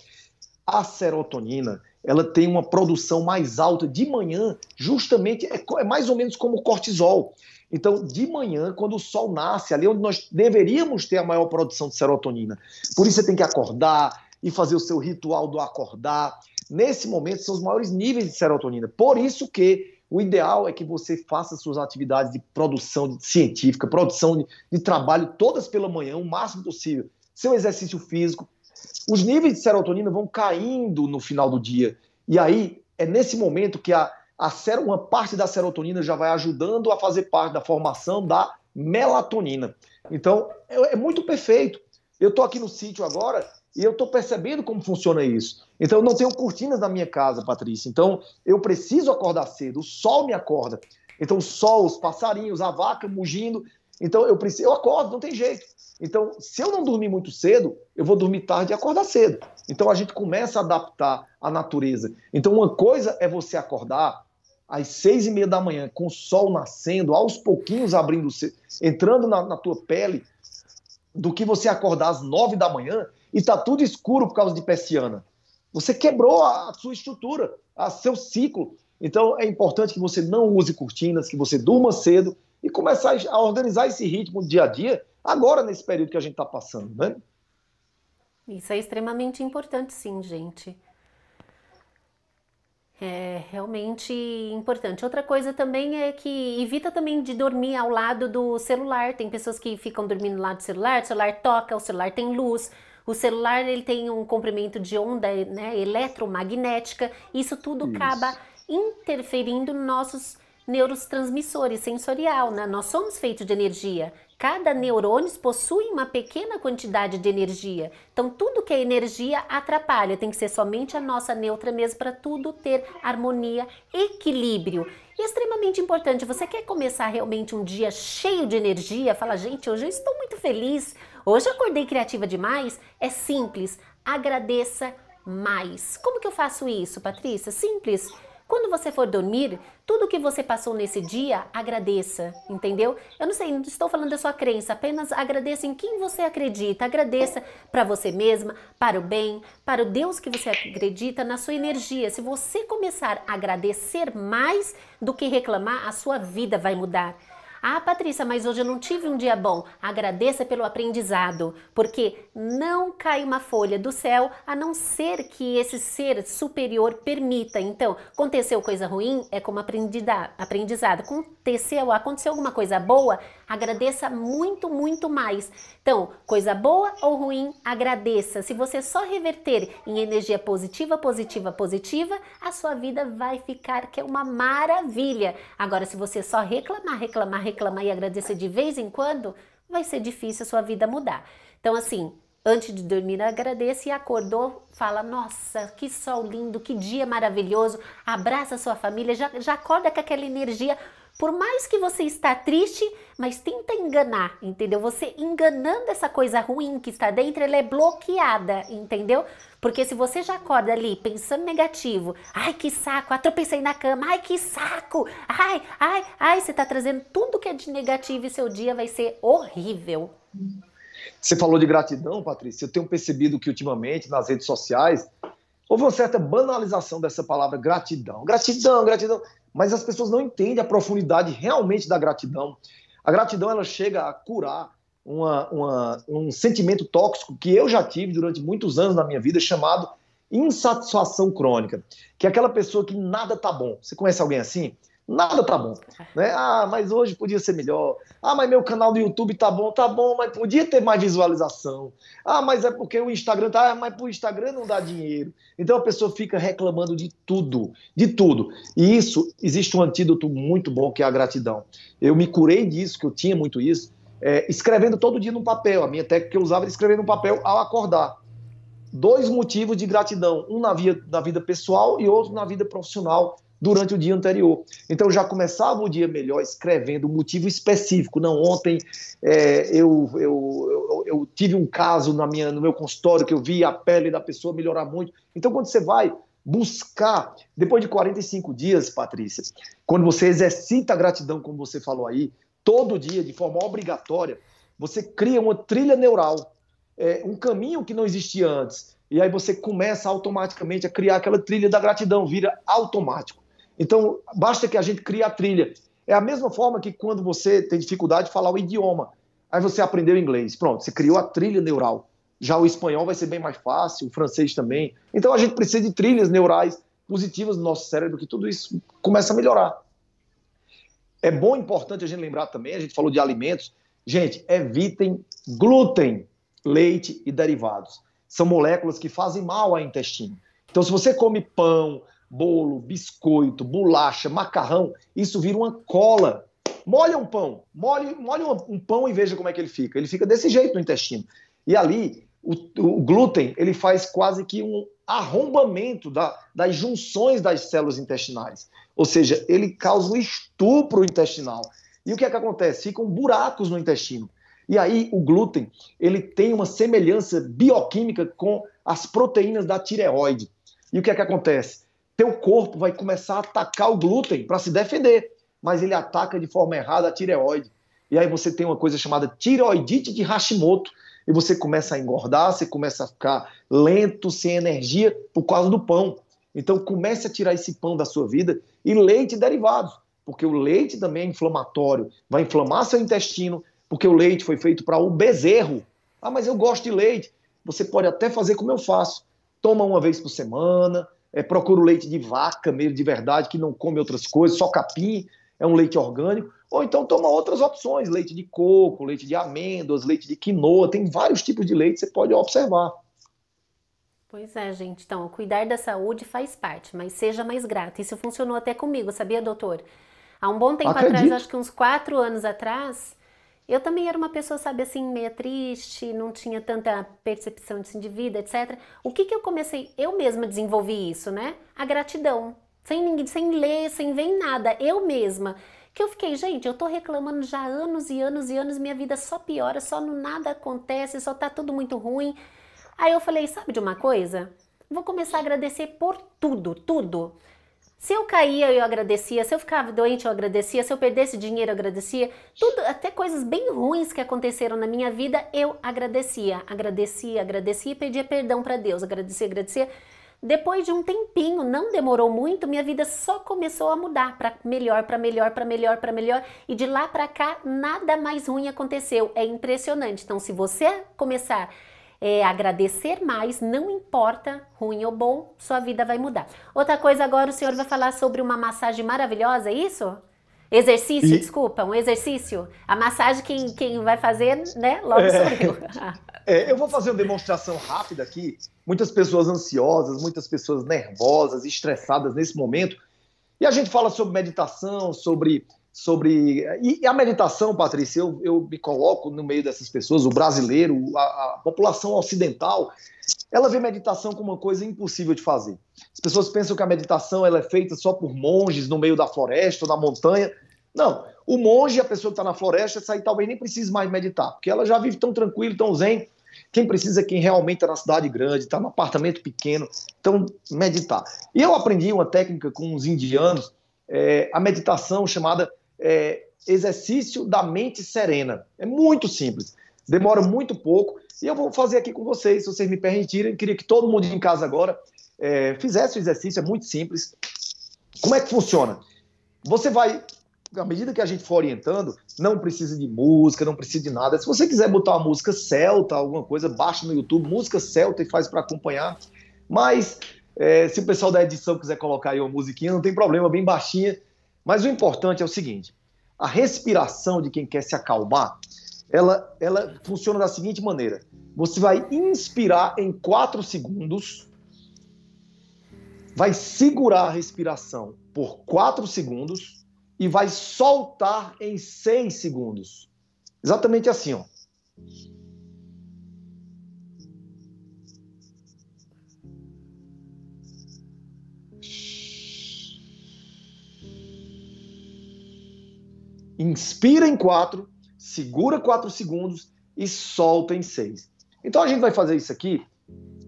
A serotonina, ela tem uma produção mais alta de manhã, justamente é, é, mais ou menos como o cortisol. Então, de manhã, quando o sol nasce, ali onde nós deveríamos ter a maior produção de serotonina. Por isso você tem que acordar e fazer o seu ritual do acordar. Nesse momento são os maiores níveis de serotonina. Por isso que o ideal é que você faça suas atividades de produção científica, produção de, de trabalho todas pela manhã, o máximo possível. Seu exercício físico, os níveis de serotonina vão caindo no final do dia. E aí é nesse momento que a, a uma parte da serotonina já vai ajudando a fazer parte da formação da melatonina. Então é, é muito perfeito. Eu estou aqui no sítio agora e eu estou percebendo como funciona isso. Então eu não tenho cortinas na minha casa, Patrícia. Então eu preciso acordar cedo. O sol me acorda. Então o sol, os passarinhos, a vaca mugindo. Então eu preciso, eu acordo, não tem jeito. Então, se eu não dormir muito cedo, eu vou dormir tarde e acordar cedo. Então a gente começa a adaptar a natureza. Então, uma coisa é você acordar às seis e meia da manhã, com o sol nascendo, aos pouquinhos abrindo, entrando na, na tua pele, do que você acordar às nove da manhã e tá tudo escuro por causa de persiana. Você quebrou a, a sua estrutura, a seu ciclo. Então é importante que você não use cortinas, que você durma cedo e começar a organizar esse ritmo do dia a dia agora nesse período que a gente está passando, né? Isso é extremamente importante, sim, gente. É realmente importante. Outra coisa também é que evita também de dormir ao lado do celular. Tem pessoas que ficam dormindo ao lado do celular, o celular toca, o celular tem luz, o celular ele tem um comprimento de onda né, eletromagnética. Isso tudo Isso. acaba interferindo nos nossos neurotransmissores sensorial, né? Nós somos feitos de energia. Cada neurônio possui uma pequena quantidade de energia. Então, tudo que é energia atrapalha. Tem que ser somente a nossa neutra mesmo para tudo ter harmonia, equilíbrio. E é extremamente importante. Você quer começar realmente um dia cheio de energia? Fala, gente, hoje eu estou muito feliz. Hoje eu acordei criativa demais. É simples. Agradeça mais. Como que eu faço isso, Patrícia? Simples quando você for dormir, tudo que você passou nesse dia, agradeça, entendeu? Eu não sei, não estou falando da sua crença, apenas agradeça em quem você acredita. Agradeça para você mesma, para o bem, para o Deus que você acredita, na sua energia. Se você começar a agradecer mais do que reclamar, a sua vida vai mudar. Ah, Patrícia, mas hoje eu não tive um dia bom. Agradeça pelo aprendizado, porque não cai uma folha do céu a não ser que esse ser superior permita. Então, aconteceu coisa ruim é como aprendizado. Aconteceu, aconteceu alguma coisa boa, agradeça muito, muito mais. Então, coisa boa ou ruim, agradeça. Se você só reverter em energia positiva, positiva, positiva, a sua vida vai ficar que é uma maravilha. Agora, se você só reclamar, reclamar, reclamar e agradecer de vez em quando, vai ser difícil a sua vida mudar. Então, assim, antes de dormir, agradeça e acordou, fala: Nossa, que sol lindo, que dia maravilhoso. Abraça a sua família, já, já acorda com aquela energia por mais que você está triste, mas tenta enganar, entendeu? Você enganando essa coisa ruim que está dentro, ela é bloqueada, entendeu? Porque se você já acorda ali pensando negativo, ai que saco, atropecei na cama, ai que saco, ai, ai, ai, você está trazendo tudo que é de negativo e seu dia vai ser horrível. Você falou de gratidão, Patrícia. Eu tenho percebido que ultimamente nas redes sociais houve uma certa banalização dessa palavra gratidão. Gratidão, gratidão mas as pessoas não entendem a profundidade realmente da gratidão. A gratidão ela chega a curar uma, uma, um sentimento tóxico que eu já tive durante muitos anos na minha vida, chamado insatisfação crônica, que é aquela pessoa que nada tá bom. Você conhece alguém assim? Nada tá bom. Né? Ah, mas hoje podia ser melhor. Ah, mas meu canal do YouTube tá bom, tá bom, mas podia ter mais visualização. Ah, mas é porque o Instagram tá, ah, mas pro Instagram não dá dinheiro. Então a pessoa fica reclamando de tudo, de tudo. E isso, existe um antídoto muito bom que é a gratidão. Eu me curei disso, que eu tinha muito isso, é, escrevendo todo dia no papel. A minha técnica que eu usava era escrever no papel ao acordar. Dois motivos de gratidão, um na vida, na vida pessoal e outro na vida profissional durante o dia anterior. Então já começava o dia melhor escrevendo um motivo específico. Não, ontem é, eu, eu, eu, eu, tive um caso na minha, no meu consultório que eu vi a pele da pessoa melhorar muito. Então quando você vai buscar, depois de 45 dias, Patrícia, quando você exercita a gratidão, como você falou aí, todo dia, de forma obrigatória, você cria uma trilha neural, é, um caminho que não existia antes. E aí você começa automaticamente a criar aquela trilha da gratidão, vira automático. Então, basta que a gente crie a trilha. É a mesma forma que quando você tem dificuldade de falar o idioma. Aí você aprendeu inglês. Pronto, você criou a trilha neural. Já o espanhol vai ser bem mais fácil, o francês também. Então a gente precisa de trilhas neurais positivas no nosso cérebro, que tudo isso começa a melhorar. É bom, importante a gente lembrar também, a gente falou de alimentos. Gente, evitem glúten, leite e derivados. São moléculas que fazem mal ao intestino. Então, se você come pão, bolo, biscoito, bolacha, macarrão, isso vira uma cola. Molha um pão, molhe, molhe um pão e veja como é que ele fica. Ele fica desse jeito no intestino. E ali, o, o glúten, ele faz quase que um arrombamento da, das junções das células intestinais. Ou seja, ele causa um estupro intestinal. E o que é que acontece? Ficam buracos no intestino. E aí o glúten, ele tem uma semelhança bioquímica com as proteínas da tireoide. E o que é que acontece? Teu corpo vai começar a atacar o glúten para se defender, mas ele ataca de forma errada a tireoide. E aí você tem uma coisa chamada tireoidite de Hashimoto, e você começa a engordar, você começa a ficar lento, sem energia, por causa do pão. Então comece a tirar esse pão da sua vida e leite derivados, porque o leite também é inflamatório, vai inflamar seu intestino, porque o leite foi feito para o bezerro. Ah, mas eu gosto de leite. Você pode até fazer como eu faço. Toma uma vez por semana, é, procura o leite de vaca mesmo, de verdade, que não come outras coisas, só capim, é um leite orgânico. Ou então toma outras opções, leite de coco, leite de amêndoas, leite de quinoa, tem vários tipos de leite, você pode observar. Pois é, gente. Então, cuidar da saúde faz parte, mas seja mais grato. Isso funcionou até comigo, sabia, doutor? Há um bom tempo Acredito. atrás, acho que uns quatro anos atrás, eu também era uma pessoa, sabe, assim, meia triste, não tinha tanta percepção assim, de vida, etc. O que que eu comecei? Eu mesma desenvolvi isso, né? A gratidão. Sem ninguém, sem ler, sem ver nada. Eu mesma. Que eu fiquei, gente, eu tô reclamando já anos e anos e anos, minha vida só piora, só no nada acontece, só tá tudo muito ruim. Aí eu falei, sabe de uma coisa? Vou começar a agradecer por tudo, tudo. Se eu caía, eu agradecia. Se eu ficava doente, eu agradecia. Se eu perdesse dinheiro, eu agradecia. Tudo, até coisas bem ruins que aconteceram na minha vida, eu agradecia. Agradecia, agradecia e pedia perdão para Deus. Agradecia, agradecia. Depois de um tempinho, não demorou muito, minha vida só começou a mudar para melhor, para melhor, para melhor, para melhor. E de lá para cá, nada mais ruim aconteceu. É impressionante. Então, se você começar é, agradecer mais, não importa, ruim ou bom, sua vida vai mudar. Outra coisa agora, o senhor vai falar sobre uma massagem maravilhosa, é isso? Exercício, e... desculpa, um exercício. A massagem quem, quem vai fazer, né? Logo é... sou eu. é, eu vou fazer uma demonstração rápida aqui. Muitas pessoas ansiosas, muitas pessoas nervosas, estressadas nesse momento. E a gente fala sobre meditação, sobre. Sobre e, a meditação, Patrícia, eu, eu me coloco no meio dessas pessoas, o brasileiro, a, a população ocidental, ela vê meditação como uma coisa impossível de fazer. As pessoas pensam que a meditação ela é feita só por monges no meio da floresta ou na montanha. Não. O monge, a pessoa que está na floresta, essa aí talvez nem precise mais meditar, porque ela já vive tão tranquilo, tão zen. Quem precisa é quem realmente está na cidade grande, está no apartamento pequeno. Então, meditar. E eu aprendi uma técnica com os indianos, é, a meditação chamada é, exercício da mente serena. É muito simples, demora muito pouco. E eu vou fazer aqui com vocês, se vocês me permitirem. Queria que todo mundo em casa agora é, fizesse o exercício, é muito simples. Como é que funciona? Você vai, à medida que a gente for orientando, não precisa de música, não precisa de nada. Se você quiser botar uma música celta, alguma coisa, baixa no YouTube, música celta e faz para acompanhar. Mas é, se o pessoal da edição quiser colocar aí uma musiquinha, não tem problema, bem baixinha. Mas o importante é o seguinte: a respiração de quem quer se acalmar, ela, ela funciona da seguinte maneira: você vai inspirar em 4 segundos, vai segurar a respiração por 4 segundos e vai soltar em 6 segundos. Exatamente assim, ó. Inspira em 4, segura 4 segundos e solta em 6. Então a gente vai fazer isso aqui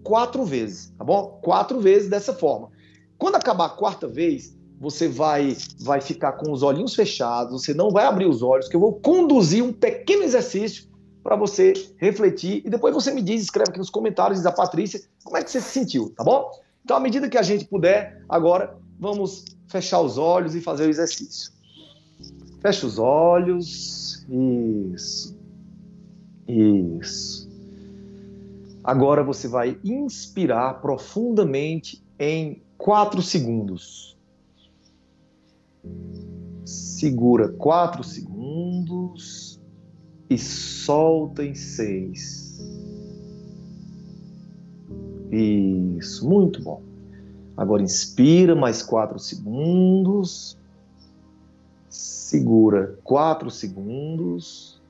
quatro vezes, tá bom? Quatro vezes dessa forma. Quando acabar a quarta vez, você vai vai ficar com os olhinhos fechados, você não vai abrir os olhos, que eu vou conduzir um pequeno exercício para você refletir e depois você me diz, escreve aqui nos comentários, diz a Patrícia, como é que você se sentiu, tá bom? Então, à medida que a gente puder, agora vamos fechar os olhos e fazer o exercício. Fecha os olhos. Isso. Isso. Agora você vai inspirar profundamente em 4 segundos. Segura 4 segundos e solta em 6. Isso, muito bom. Agora inspira mais 4 segundos. Segura 4 segundos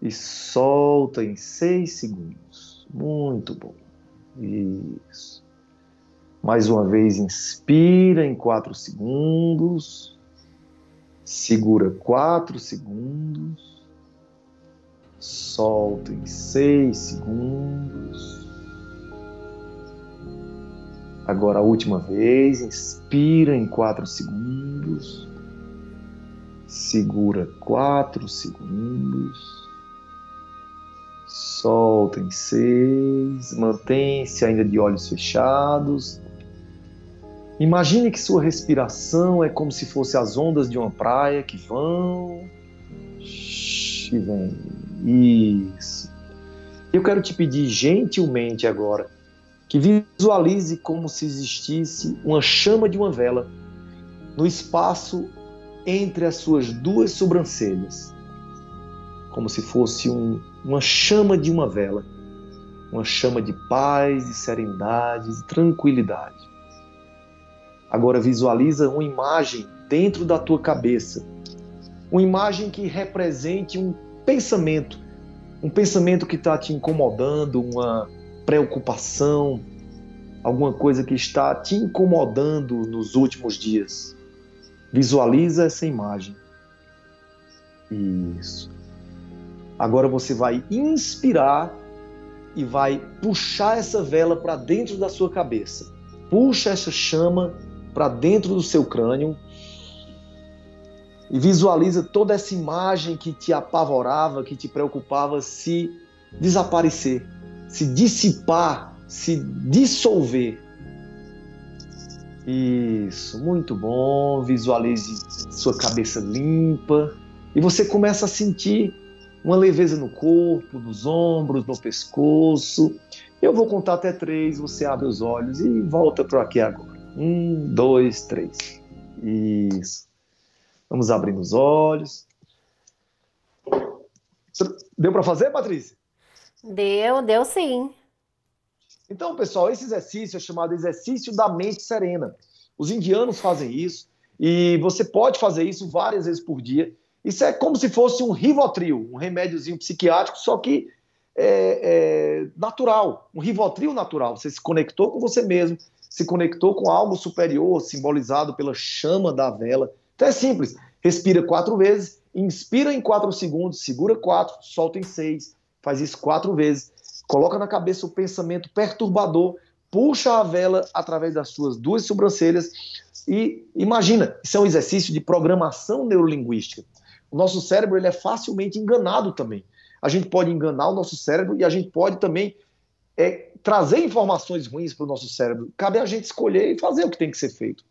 e solta em 6 segundos. Muito bom. Isso. Mais uma vez, inspira em 4 segundos. Segura 4 segundos. Solta em 6 segundos. Agora a última vez, inspira em 4 segundos. Segura 4 segundos solta em seis, mantém-se ainda de olhos fechados. Imagine que sua respiração é como se fosse as ondas de uma praia que vão e vêm. Isso. Eu quero te pedir gentilmente agora que visualize como se existisse uma chama de uma vela no espaço entre as suas duas sobrancelhas, como se fosse um, uma chama de uma vela, uma chama de paz, de serenidade, de tranquilidade. Agora visualiza uma imagem dentro da tua cabeça, uma imagem que represente um pensamento, um pensamento que está te incomodando, uma preocupação, alguma coisa que está te incomodando nos últimos dias. Visualiza essa imagem. Isso. Agora você vai inspirar e vai puxar essa vela para dentro da sua cabeça. Puxa essa chama para dentro do seu crânio e visualiza toda essa imagem que te apavorava, que te preocupava se desaparecer, se dissipar, se dissolver. Isso, muito bom. Visualize sua cabeça limpa e você começa a sentir uma leveza no corpo, nos ombros, no pescoço. Eu vou contar até três, você abre os olhos e volta para aqui agora. Um, dois, três. Isso. Vamos abrir os olhos. Deu para fazer, Patrícia? Deu, deu sim. Então, pessoal, esse exercício é chamado exercício da mente serena. Os indianos fazem isso e você pode fazer isso várias vezes por dia. Isso é como se fosse um Rivotril, um remédiozinho psiquiátrico, só que é, é, natural, um Rivotril natural. Você se conectou com você mesmo, se conectou com algo superior, simbolizado pela chama da vela. Então é simples. Respira quatro vezes, inspira em quatro segundos, segura quatro, solta em seis, faz isso quatro vezes. Coloca na cabeça o pensamento perturbador, puxa a vela através das suas duas sobrancelhas e imagina, isso é um exercício de programação neurolinguística. O nosso cérebro ele é facilmente enganado também. A gente pode enganar o nosso cérebro e a gente pode também é, trazer informações ruins para o nosso cérebro. Cabe a gente escolher e fazer o que tem que ser feito.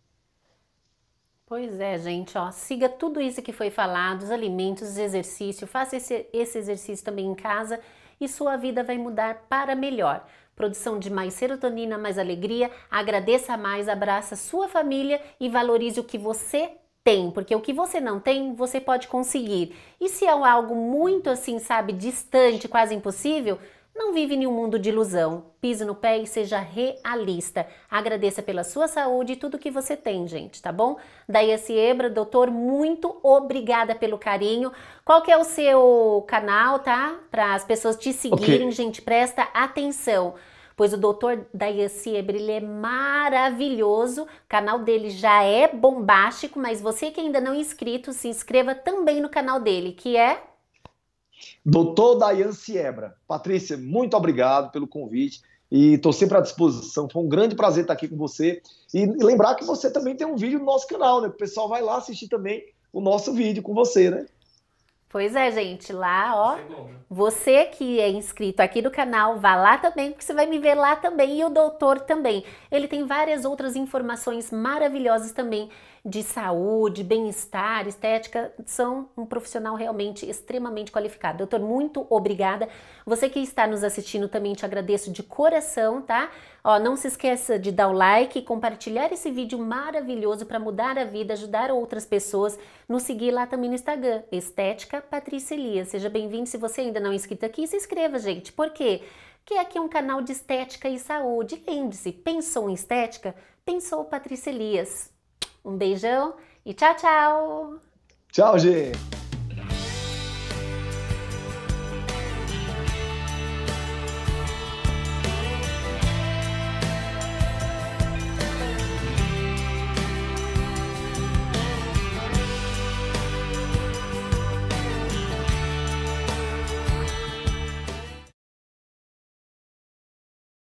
Pois é, gente, ó, siga tudo isso que foi falado, os alimentos, os exercícios, faça esse, esse exercício também em casa e sua vida vai mudar para melhor. Produção de mais serotonina, mais alegria, agradeça mais, abraça sua família e valorize o que você tem, porque o que você não tem, você pode conseguir. E se é algo muito assim, sabe, distante, quase impossível, não vive em um mundo de ilusão. Pise no pé e seja realista. Agradeça pela sua saúde e tudo que você tem, gente, tá bom? Daí Ebra, doutor, muito obrigada pelo carinho. Qual que é o seu canal, tá? Para as pessoas te seguirem, okay. gente, presta atenção pois o doutor Dayaci Ebre, ele é maravilhoso, o canal dele já é bombástico, mas você que ainda não é inscrito, se inscreva também no canal dele, que é Doutor Dayan Siebra. Patrícia, muito obrigado pelo convite e estou sempre à disposição. Foi um grande prazer estar aqui com você. E lembrar que você também tem um vídeo no nosso canal, né? O pessoal vai lá assistir também o nosso vídeo com você, né? Pois é, gente, lá, ó. Né? Você que é inscrito aqui no canal, vá lá também, porque você vai me ver lá também e o doutor também. Ele tem várias outras informações maravilhosas também de saúde, bem-estar, estética, são um profissional realmente extremamente qualificado. Doutor, muito obrigada. Você que está nos assistindo também te agradeço de coração, tá? Ó, não se esqueça de dar o like e compartilhar esse vídeo maravilhoso para mudar a vida, ajudar outras pessoas. Nos seguir lá também no Instagram, Estética Patrícia Elias. Seja bem-vindo. Se você ainda não é inscrito aqui, se inscreva, gente. Por quê? Porque aqui é um canal de estética e saúde. Lembre-se, pensou em estética? Pensou Patrícia Elias. Um beijão e tchau, tchau! Tchau, gente!